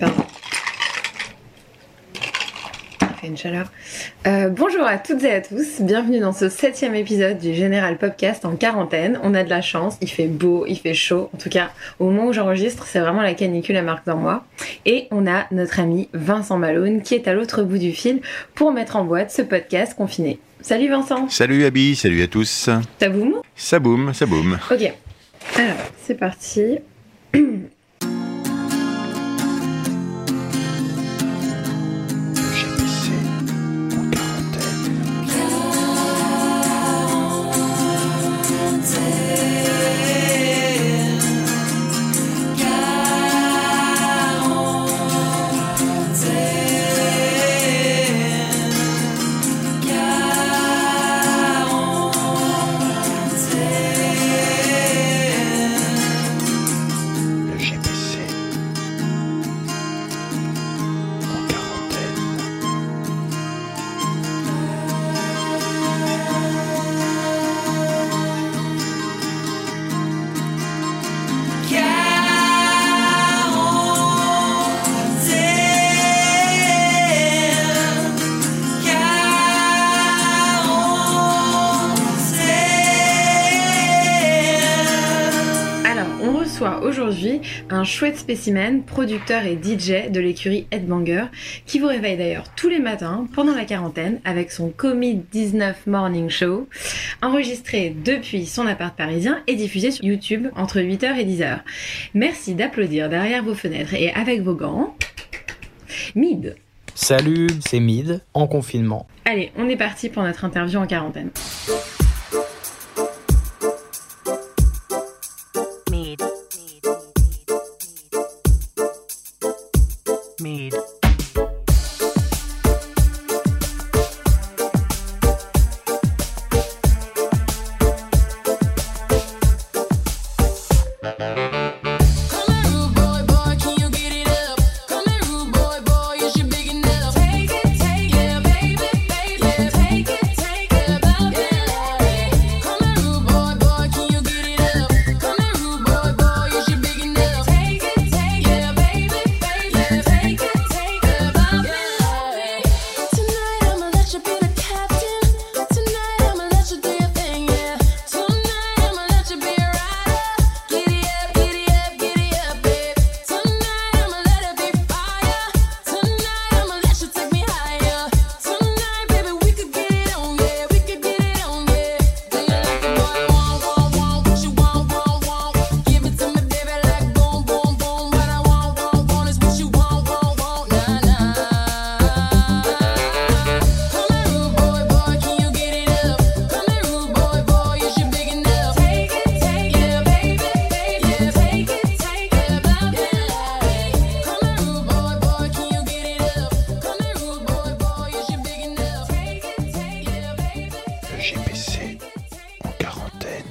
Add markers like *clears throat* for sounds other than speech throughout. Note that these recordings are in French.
Pardon. Ça fait une chaleur. Euh, bonjour à toutes et à tous. Bienvenue dans ce septième épisode du Général Podcast en quarantaine. On a de la chance. Il fait beau, il fait chaud. En tout cas, au moment où j'enregistre, c'est vraiment la canicule à marque dans moi. Et on a notre ami Vincent Malone qui est à l'autre bout du fil pour mettre en boîte ce podcast confiné. Salut Vincent. Salut Abby, salut à tous. Ça boum? Ça boum, ça boum. Ok. Alors, c'est parti. *clears throat* on reçoit aujourd'hui un chouette spécimen, producteur et DJ de l'écurie Headbanger, qui vous réveille d'ailleurs tous les matins pendant la quarantaine avec son Commit 19 Morning Show, enregistré depuis son appart parisien et diffusé sur YouTube entre 8h et 10h. Merci d'applaudir derrière vos fenêtres et avec vos gants. Mid. Salut, c'est Mid, en confinement. Allez, on est parti pour notre interview en quarantaine. GPC en quarantaine.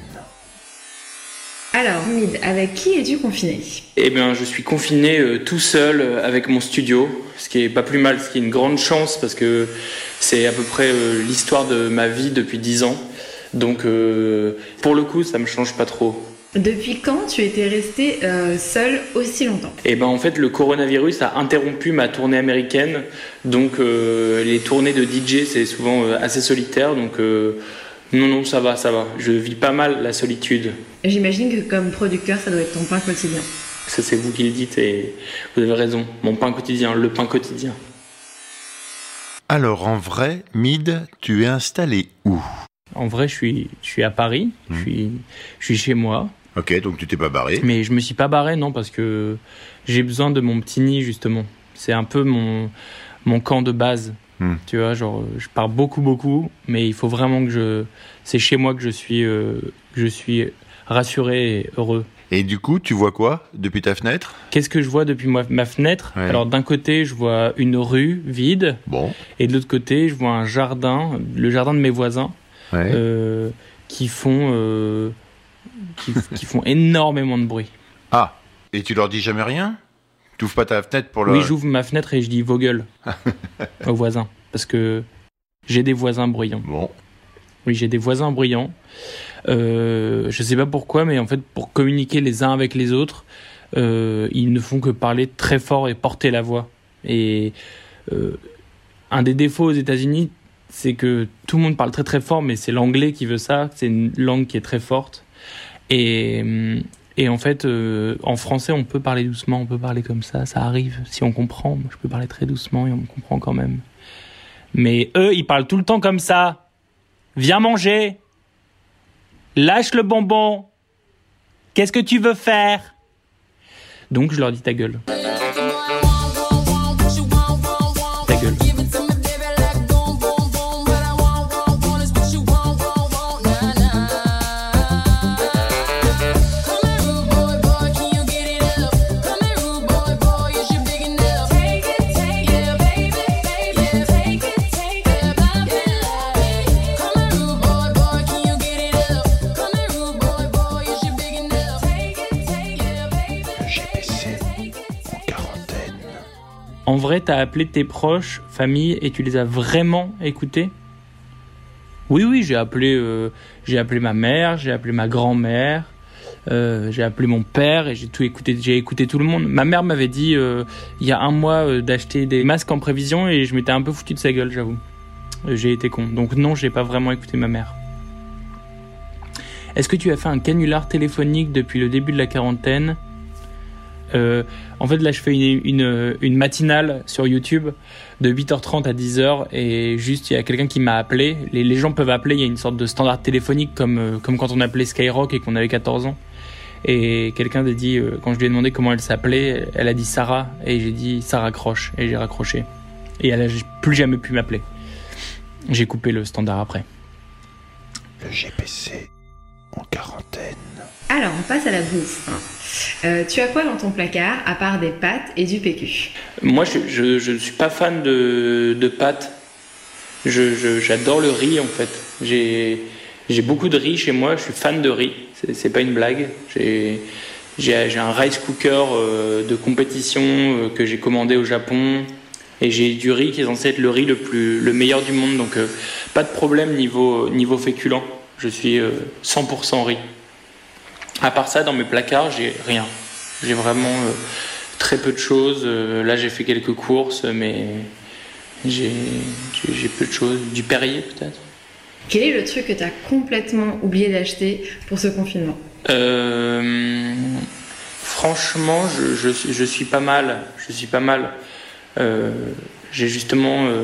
Alors, Mid, avec qui es-tu confiné? Eh bien, je suis confiné euh, tout seul euh, avec mon studio, ce qui est pas plus mal, ce qui est une grande chance parce que c'est à peu près euh, l'histoire de ma vie depuis 10 ans. Donc, euh, pour le coup, ça me change pas trop. Depuis quand tu étais resté euh, seul aussi longtemps? Et ben en fait le coronavirus a interrompu ma tournée américaine, donc euh, les tournées de DJ c'est souvent euh, assez solitaire, donc euh, non non ça va ça va, je vis pas mal la solitude. J'imagine que comme producteur, ça doit être ton pain quotidien. Ça c'est vous qui le dites et vous avez raison, mon pain quotidien, le pain quotidien. Alors en vrai, Mid, tu es installé où? En vrai je suis je suis à Paris, je suis je suis chez moi, Ok, donc tu t'es pas barré. mais je me suis pas barré non parce que j'ai besoin de mon petit nid justement. C'est un peu mon mon camp de base. Hmm. Tu vois, genre, je pars beaucoup, beaucoup, mais il faut vraiment que je. C'est chez moi que je suis, euh, que je suis rassuré et heureux. Et du coup, tu vois quoi depuis ta fenêtre? Qu'est-ce que je vois depuis ma, ma fenêtre? Ouais. Alors d'un côté, je vois une rue vide, Bon, et de l'autre côté, je vois un jardin, le jardin de mes voisins, ouais. euh, qui font euh, qui, qui font énormément de bruit. Ah, et tu leur dis jamais rien? Tu ouvres pas ta fenêtre pour leur... Oui, j'ouvre ma fenêtre et je dis vos gueules *laughs* aux voisins, parce que j'ai des voisins bruyants. Bon, Oui, j'ai des voisins bruyants. Euh, je sais pas pourquoi, mais en fait, pour communiquer les uns avec les autres, euh, ils ne font que parler très fort et porter la voix. Et euh, un des défauts aux États-Unis, c'est que tout le monde parle très très fort, mais c'est l'anglais qui veut ça. C'est une langue qui est très forte. Et, et en fait, euh, en français, on peut parler doucement, on peut parler comme ça, ça arrive. Si on comprend, Moi, je peux parler très doucement et on me comprend quand même. Mais eux, ils parlent tout le temps comme ça. Viens manger. Lâche le bonbon. Qu'est-ce que tu veux faire? Donc je leur dis. Ta gueule. En vrai, t'as appelé tes proches, famille, et tu les as vraiment écoutés? Oui, oui, j'ai appelé, euh, appelé ma mère, j'ai appelé ma grand-mère, euh, j'ai appelé mon père et j'ai tout écouté. J'ai écouté tout le monde. Ma mère m'avait dit euh, il y a un mois d'acheter des masques en prévision et je m'étais un peu foutu de sa gueule, j'avoue. J'ai été con. Donc non, j'ai pas vraiment écouté ma mère. Est-ce que tu as fait un canular téléphonique depuis le début de la quarantaine? Euh, En fait, là, je fais une, matinale sur YouTube de 8h30 à 10h et juste, il y a quelqu'un qui m'a appelé. Les, gens peuvent appeler, il y a une sorte de standard téléphonique comme, euh, comme quand on appelait Skyrock et qu'on avait 14 ans. Et quelqu'un a dit, euh, quand je lui ai demandé comment elle s'appelait, elle a dit Sarah et j'ai dit ça raccroche et j'ai raccroché. Et elle a plus jamais pu m'appeler. J'ai coupé le standard après. Le GPC en quarantaine. Alors, on passe à la bouffe. Euh, tu as quoi dans ton placard à part des pâtes et du PQ Moi, je, ne suis pas fan de, de pâtes. J'adore le riz, en fait. J'ai, beaucoup de riz chez moi. Je suis fan de riz. C'est, pas une blague. J'ai, un rice cooker euh, de compétition euh, que j'ai commandé au Japon. Et j'ai du riz qui est censé être le riz le, plus, le meilleur du monde. Donc, pas de problème niveau, niveau féculent. Je suis euh, 100% riz. À part ça, dans mes placards, j'ai rien. J'ai vraiment euh, très peu de choses. Euh, là, j'ai fait quelques courses, mais j'ai peu de choses. Du Perrier, peut-être. Quel est le truc que tu as complètement oublié d'acheter pour ce confinement? Euh, franchement, je, je, suis- je suis pas mal. Je suis pas mal. Euh, j'ai justement, euh,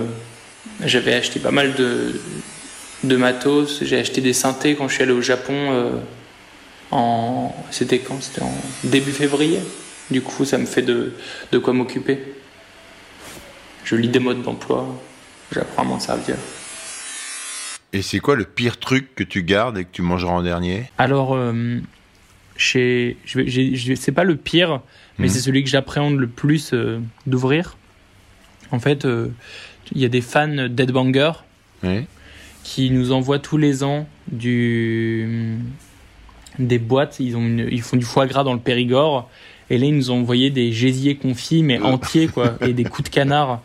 j'avais acheté pas mal de, de matos. J'ai acheté des synthés quand je suis allé au Japon. En, c'était quand? C'était en début février. Du coup, ça me fait de, de quoi m'occuper. Je lis des modes d'emploi. J'apprends à m'en servir. Et c'est quoi le pire truc que tu gardes et que tu mangeras en dernier? Alors, euh, chez, c'est pas le pire, mais c'est celui que j'appréhende le plus euh, d'ouvrir. En fait, euh, il y a des fans d'Headbanger Oui. qui nous envoient tous les ans du, des boîtes. Ils, ont une- ils font du foie gras dans le Périgord. Et là, ils nous ont envoyé des gésiers confits, mais entiers, quoi, et des coups de canard.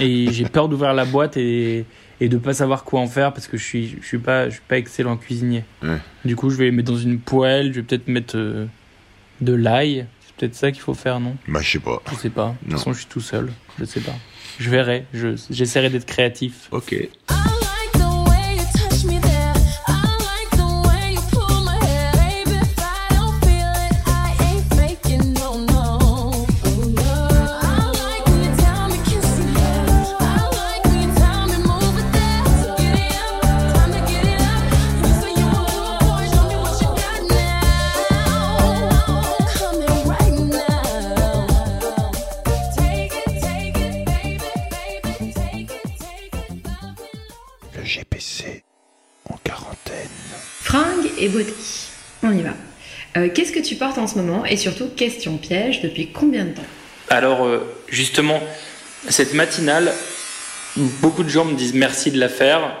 Et j'ai peur d'ouvrir la boîte et, et de pas savoir quoi en faire parce que je suis, je suis pas, je suis pas excellent cuisinier. Ouais. Du coup, je vais les mettre dans une poêle. Je vais peut-être mettre euh, de l'ail. C'est peut-être ça qu'il faut faire, non? Bah, je sais pas. Je sais pas. De toute façon, je suis tout seul. Je sais pas. Je verrai. Je, j'essaierai d'être créatif. Ok. Et beauté. On y va. Euh, Qu'est-ce que tu portes en ce moment Et surtout, question piège, depuis combien de temps? Alors, euh, justement, cette matinale, beaucoup de gens me disent merci de la faire,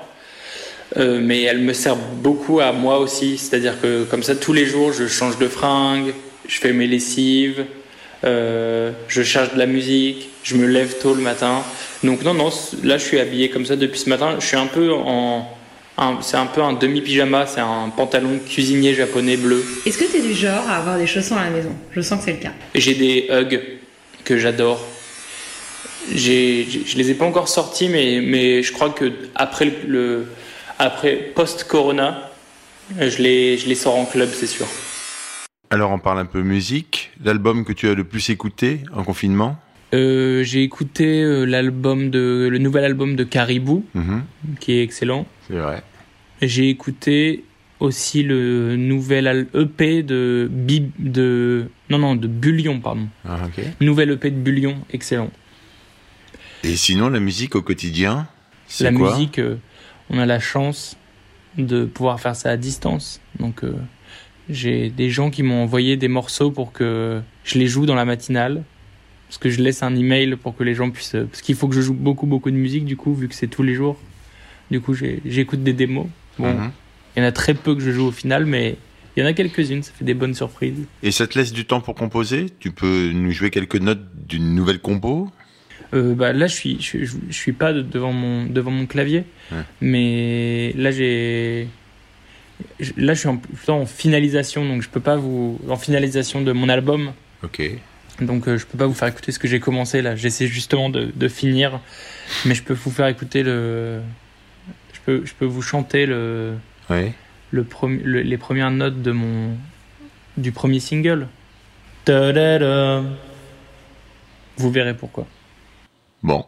euh, mais elle me sert beaucoup à moi aussi. C'est-à-dire que comme ça, tous les jours, je change de fringue, je fais mes lessives, je charge de la musique, je me lève tôt le matin. Donc non, non, là, je suis habillé comme ça depuis ce matin. Je suis un peu en... C'est un peu un demi-pyjama, c'est un pantalon cuisinier japonais bleu. Est-ce que tu es du genre à avoir des chaussons à la maison? Je sens que c'est le cas. J'ai des hugs que j'adore. J'ai, je les ai pas encore sortis, mais, mais je crois que après le, le- après post-corona, je les, je les sors en club, c'est sûr. Alors on parle un peu musique. L'album que tu as le plus écouté en confinement? Euh, j'ai écouté euh, l'album de, le nouvel album de Caribou, Mhm, qui est excellent. C'est vrai. J'ai écouté aussi le nouvel EP de Bib, de, non, non, de Bullion, pardon. Ah, ok. Nouvel EP de Bullion, excellent. Et sinon, la musique au quotidien, c'est la quoi? musique, euh, on a la chance de pouvoir faire ça à distance. Donc, euh, j'ai des gens qui m'ont envoyé des morceaux pour que je les joue dans la matinale. Parce que je laisse un email pour que les gens puissent. Parce qu'il faut que je joue beaucoup, beaucoup de musique, du coup, vu que c'est tous les jours. Du coup, j'écoute des démos. Bon, Mhm. il y en a très peu que je joue au final, mais il y en a quelques-unes, ça fait des bonnes surprises. Et ça te laisse du temps pour composer? Tu peux nous jouer quelques notes d'une nouvelle compo? Euh, bah, là, je suis, je, je- je suis pas de- devant mon, devant mon clavier, Ouais. mais là, j'ai. je- Là, je suis en, en finalisation, donc je peux pas vous. En finalisation de mon album, Ok. Donc euh, je peux pas vous faire écouter ce que j'ai commencé là. J'essaie justement de, de finir, mais je peux vous faire écouter le. Je peux, je peux vous chanter le, Ouais. le, premi- le- les premières notes de mon du premier single. Ta-da-da. Vous verrez pourquoi. Bon.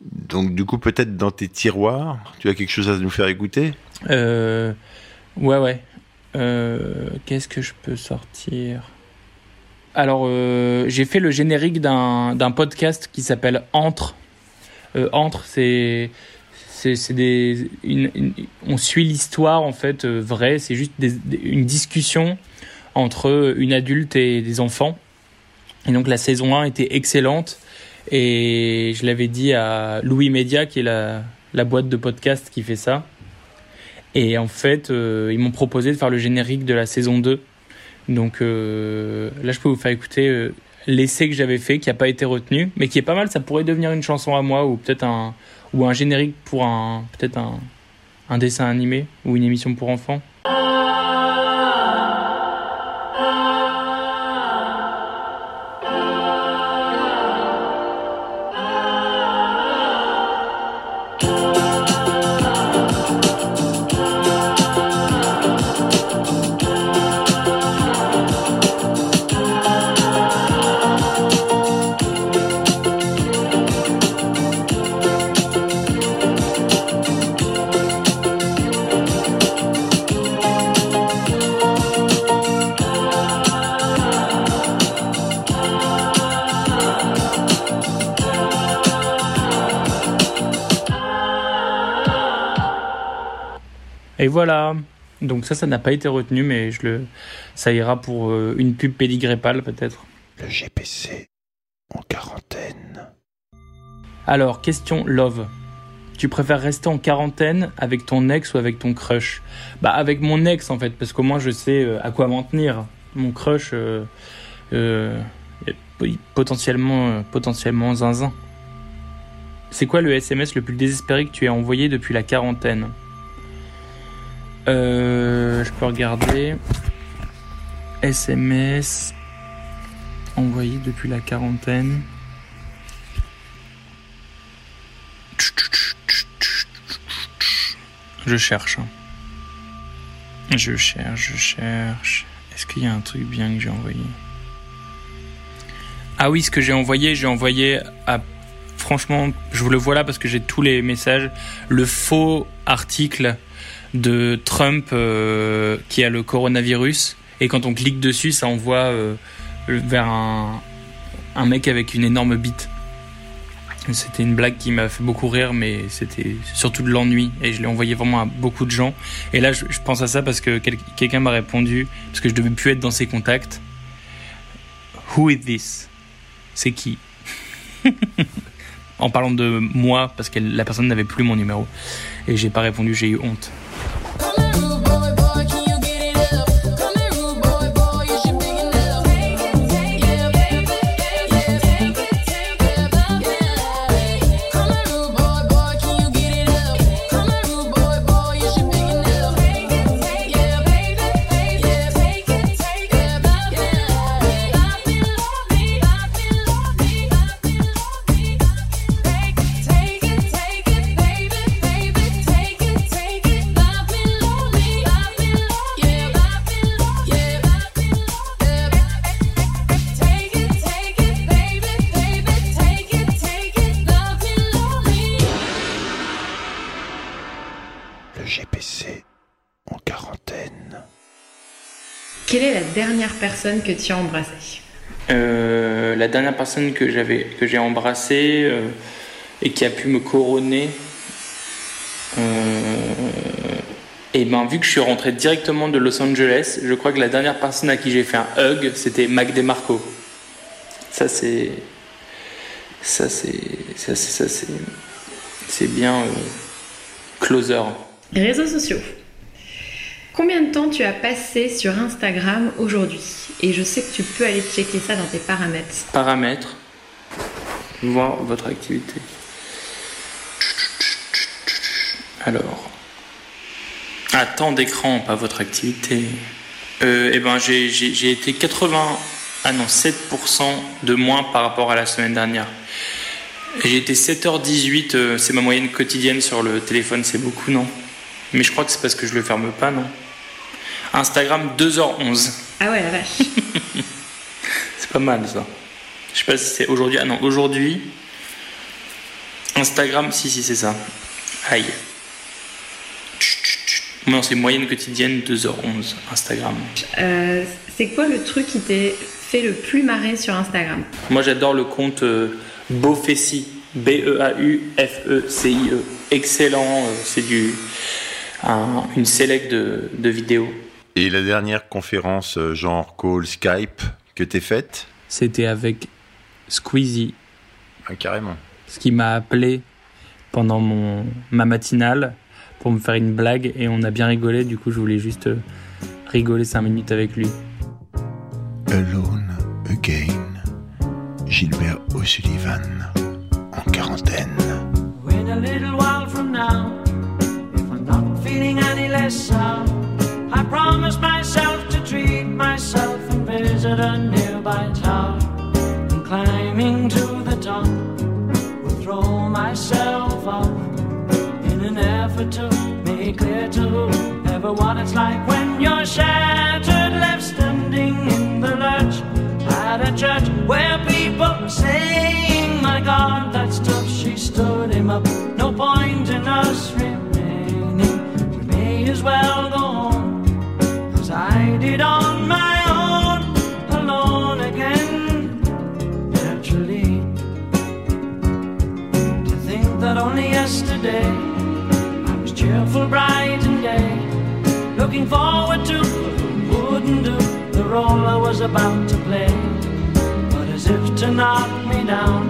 Donc du coup, peut-être dans tes tiroirs, tu as quelque chose à nous faire écouter? Euh, ouais, ouais. Euh, Qu'est-ce que je peux sortir? Alors, euh, j'ai fait le générique d'un podcast qui s'appelle Entre. Euh, Entre, c'est. C'est des. on suit l'histoire, en fait, euh, vraie. C'est juste une discussion entre une adulte et des enfants. Et donc, la saison 1 était excellente. Et je l'avais dit à Louis Media, qui est la, la boîte de podcast qui fait ça. Et en fait, ils m'ont proposé de faire le générique de la saison 2. Donc euh, là, je peux vous faire écouter euh, l'essai que j'avais fait, qui n'a pas été retenu, mais qui est pas mal. Ça pourrait devenir une chanson à moi, ou peut-être un, ou un générique pour un, peut-être un, un dessin animé, ou une émission pour enfants. Et voilà. Donc ça, ça n'a pas été retenu, mais je le, ça ira pour euh, une pub pédigrépale peut-être. Le GPC en quarantaine. Alors, question love. Tu préfères rester en quarantaine avec ton ex ou avec ton crush? Bah avec mon ex en fait, parce qu'au moins je sais euh, à quoi m'en tenir. Mon crush, euh, potentiellement, potentiellement zinzin. C'est quoi le SMS le plus désespéré que tu aies envoyé depuis la quarantaine? Euh, Je peux regarder. SMS envoyé depuis la quarantaine. Je cherche. Je cherche, je cherche. Est-ce qu'il y a un truc bien que j'ai envoyé? Ah oui, ce que j'ai envoyé, j'ai envoyé à... Franchement, je vous le vois là parce que j'ai tous les messages. Le faux article de Trump euh, qui a le coronavirus. Et quand on clique dessus, ça envoie euh, vers un, mec avec une énorme bite. C'était une blague qui m'a fait beaucoup rire, mais c'était surtout de l'ennui. Et je l'ai envoyé vraiment à beaucoup de gens. Et là, je, pense à ça parce que quel- quelqu'un m'a répondu, parce que je devais plus être dans ses contacts. Who is this? C'est qui? *laughs* En parlant de moi, parce que la personne n'avait plus mon numéro. Et j'ai pas répondu, j'ai eu honte. Dernière personne que tu as embrassée. Euh, la dernière personne que j'avais que j'ai embrassée euh, et qui a pu me couronner et ben vu que je suis rentré directement de Los Angeles je crois que la dernière personne à qui j'ai fait un hug c'était Mac DeMarco. Ça c'est ça c'est ça c'est ça c'est c'est bien euh, closer. Réseaux sociaux. Combien de temps tu as passé sur Instagram aujourd'hui? Et je sais que tu peux aller checker ça dans tes paramètres. paramètres, voir votre activité. Alors, ah, temps d'écran, pas votre activité. Euh, eh ben, j'ai été 80, ah non, 7% de moins par rapport à la semaine dernière. J'ai été 7h18, euh, c'est ma moyenne quotidienne sur le téléphone, c'est beaucoup, non? Mais je crois que c'est parce que je le ferme pas, non? Instagram, 2h11. Ah ouais, la vache. *laughs* C'est pas mal ça. Je sais pas si c'est aujourd'hui. Ah non, aujourd'hui. Instagram, si, si, c'est ça. Aïe. Non, c'est moyenne quotidienne 2h11. Instagram. Euh, c'est quoi le truc qui t'est fait le plus marrer sur Instagram? Moi, j'adore le compte euh, Beaufessi. B-E-A-U-F-E-C-I-E. Excellent. euh, c'est du. un- une select de, de vidéos. Et la dernière conférence euh, genre call Skype que t'es faite C'était avec Squeezie. Ah, Carrément. ce qui m'a appelé pendant mon, ma matinale pour me faire une blague et on a bien rigolé. Du coup, je voulais juste euh, rigoler 5 minutes avec lui. Alone Again. Gilbert O'Sullivan en quarantaine. Wait a little while from now, if I'm not feeling any less sound, I promise myself to treat myself and visit a nearby town. And climbing to the top, will throw myself off in an effort to make clear to whoever what it's like when you're shattered, left standing in the lurch at a church where people were saying, My God, that's tough. She stood him up. No point in us remaining. We may as well go home did on my own, alone again. Naturally, to think that only yesterday I was cheerful, bright and gay, looking forward to wouldn't do the role I was about to play. But as if to knock me down,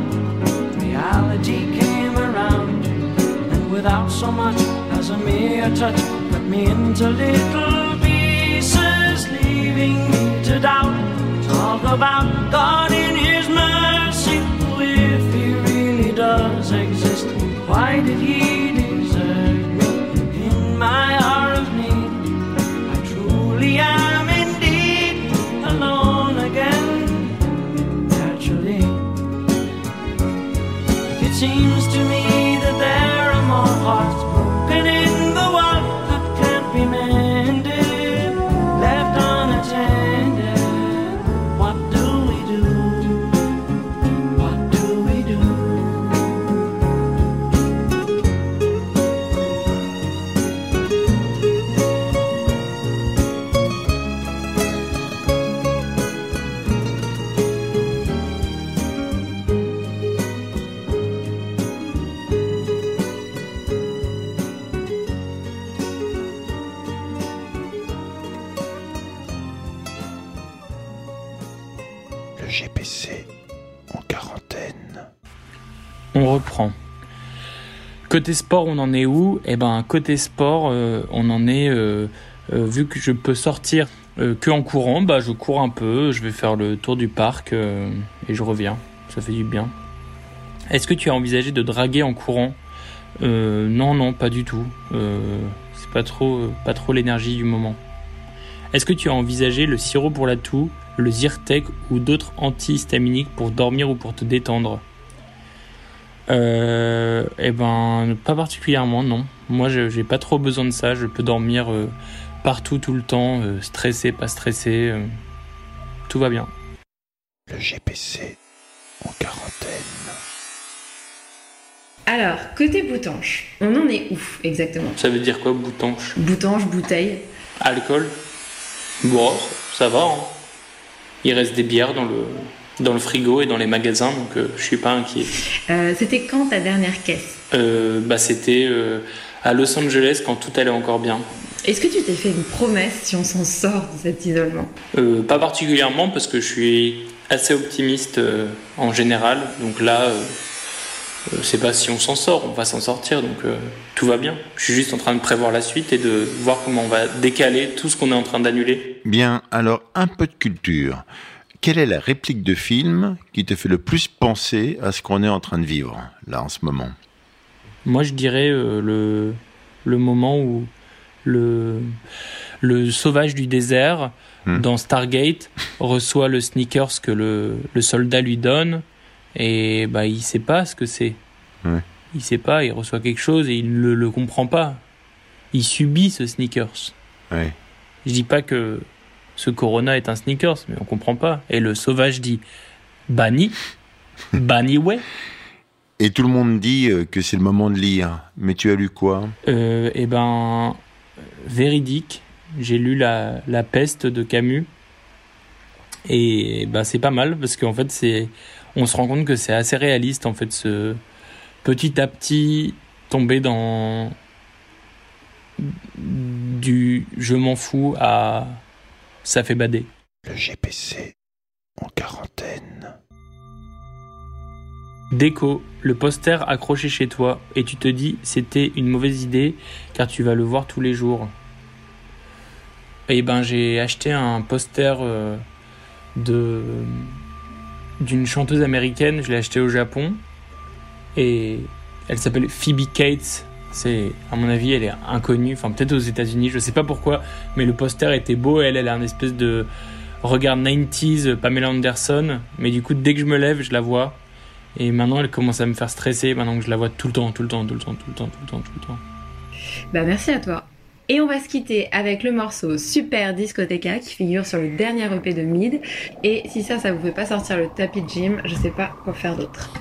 reality came around, and without so much as a mere touch, cut me into little leaving to doubt. Talk about God in His mercy, if He really does exist. Why did He desert me in my hour of need? I truly am indeed alone again. Naturally, it seems to me Côté sport, on en est où? Eh ben, côté sport, euh, on en est. euh, euh, vu que je peux sortir que en courant, bah, je cours un peu, je vais faire le tour du parc et je reviens. Ça fait du bien. Est-ce que tu as envisagé de draguer en courant? Non, non, pas du tout. C'est pas trop, pas trop l'énergie du moment. Est-ce que tu as envisagé le sirop pour la toux, le Zyrtec ou d'autres antihistaminiques pour dormir ou pour te détendre? Euh, Eh ben, pas particulièrement, non. Moi, je- j'ai pas trop besoin de ça. Je peux dormir euh, partout, tout le temps, euh, stressé, pas stressé. euh, tout va bien. Le GPC en quarantaine. Alors, côté boutanche, on en est où exactement? Ça veut dire quoi, boutanche? Boutanche, bouteille. Alcool? Bon, ça va. hein. Il reste des bières dans le, dans le frigo et dans les magasins, donc euh, je suis pas inquiet. Euh, C'était quand ta dernière caisse? Euh, bah, C'était euh, à Los Angeles quand tout allait encore bien. Est-ce que tu t'es fait une promesse si on s'en sort de cet isolement? Euh, pas particulièrement parce que je suis assez optimiste euh, en général. Donc là, c'est pas si on s'en sort, on va s'en sortir. Donc euh, tout va bien. Je suis juste en train de prévoir la suite et de voir comment on va décaler tout ce qu'on est en train d'annuler. Bien, alors un peu de culture. Quelle est la réplique de film qui te fait le plus penser à ce qu'on est en train de vivre, là, en ce moment? Moi, je dirais euh, le, le moment où le, le sauvage du désert Hmm. dans Stargate reçoit le sneakers que le, le soldat lui donne et bah il sait pas ce que c'est. Ouais. Il sait pas, il reçoit quelque chose et il le, le comprend pas. Il subit ce sneakers. Ouais. Je dis pas que ce Corona est un sneakers, mais on comprend pas. Et le sauvage dit banni, banni ouais. Et tout le monde dit euh, que c'est le moment de lire. Mais tu as lu quoi? Euh, eh ben, véridique. J'ai lu la, la peste de Camus. Et ben, c'est pas mal parce qu'en fait, c'est, on se rend compte que c'est assez réaliste en fait, ce petit à petit tomber dans du je m'en fous à ça fait bader. Le GPC en quarantaine. Déco, le poster accroché chez toi et tu te dis c'était une mauvaise idée car tu vas le voir tous les jours. Et ben j'ai acheté un poster euh, de d'une chanteuse américaine, je l'ai acheté au Japon et elle s'appelle Phoebe Cates. C'est à mon avis elle est inconnue, enfin peut-être aux États-Unis, je sais pas pourquoi, mais le poster était beau. Elle elle a un espèce de regard 90s Pamela Anderson, mais du coup dès que je me lève je la vois et maintenant, elle commence à me faire stresser, maintenant que je la vois tout le temps, tout le temps, tout le temps, tout le temps, tout le temps, tout le temps. Bah merci à toi. Et on va se quitter avec le morceau Super Discoteca qui figure sur le dernier EP de Mid. Et si ça, ça vous fait pas sortir le tapis de gym, je sais pas quoi faire d'autre.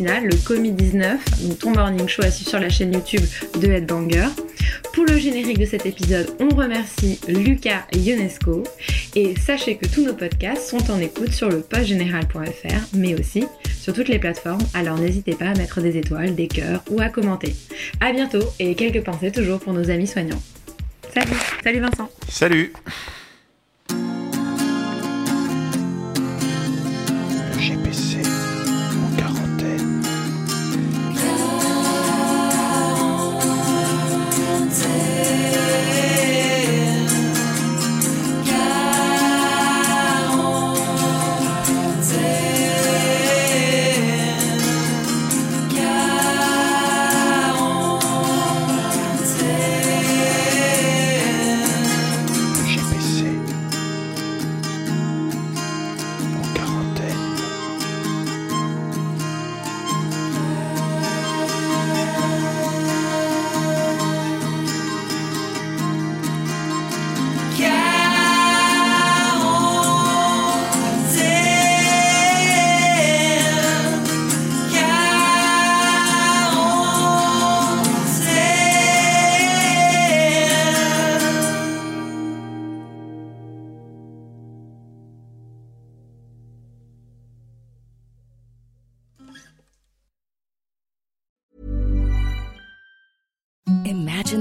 Le Comi 19, donc ton morning show à suivre sur la chaîne YouTube de Headbanger. Pour le générique de cet épisode, on remercie Lucas Ionesco et sachez que tous nos podcasts sont en écoute sur le postgénéral.fr mais aussi sur toutes les plateformes, alors n'hésitez pas à mettre des étoiles, des cœurs ou à commenter. A bientôt et quelques pensées toujours pour nos amis soignants. Salut, salut Vincent. Salut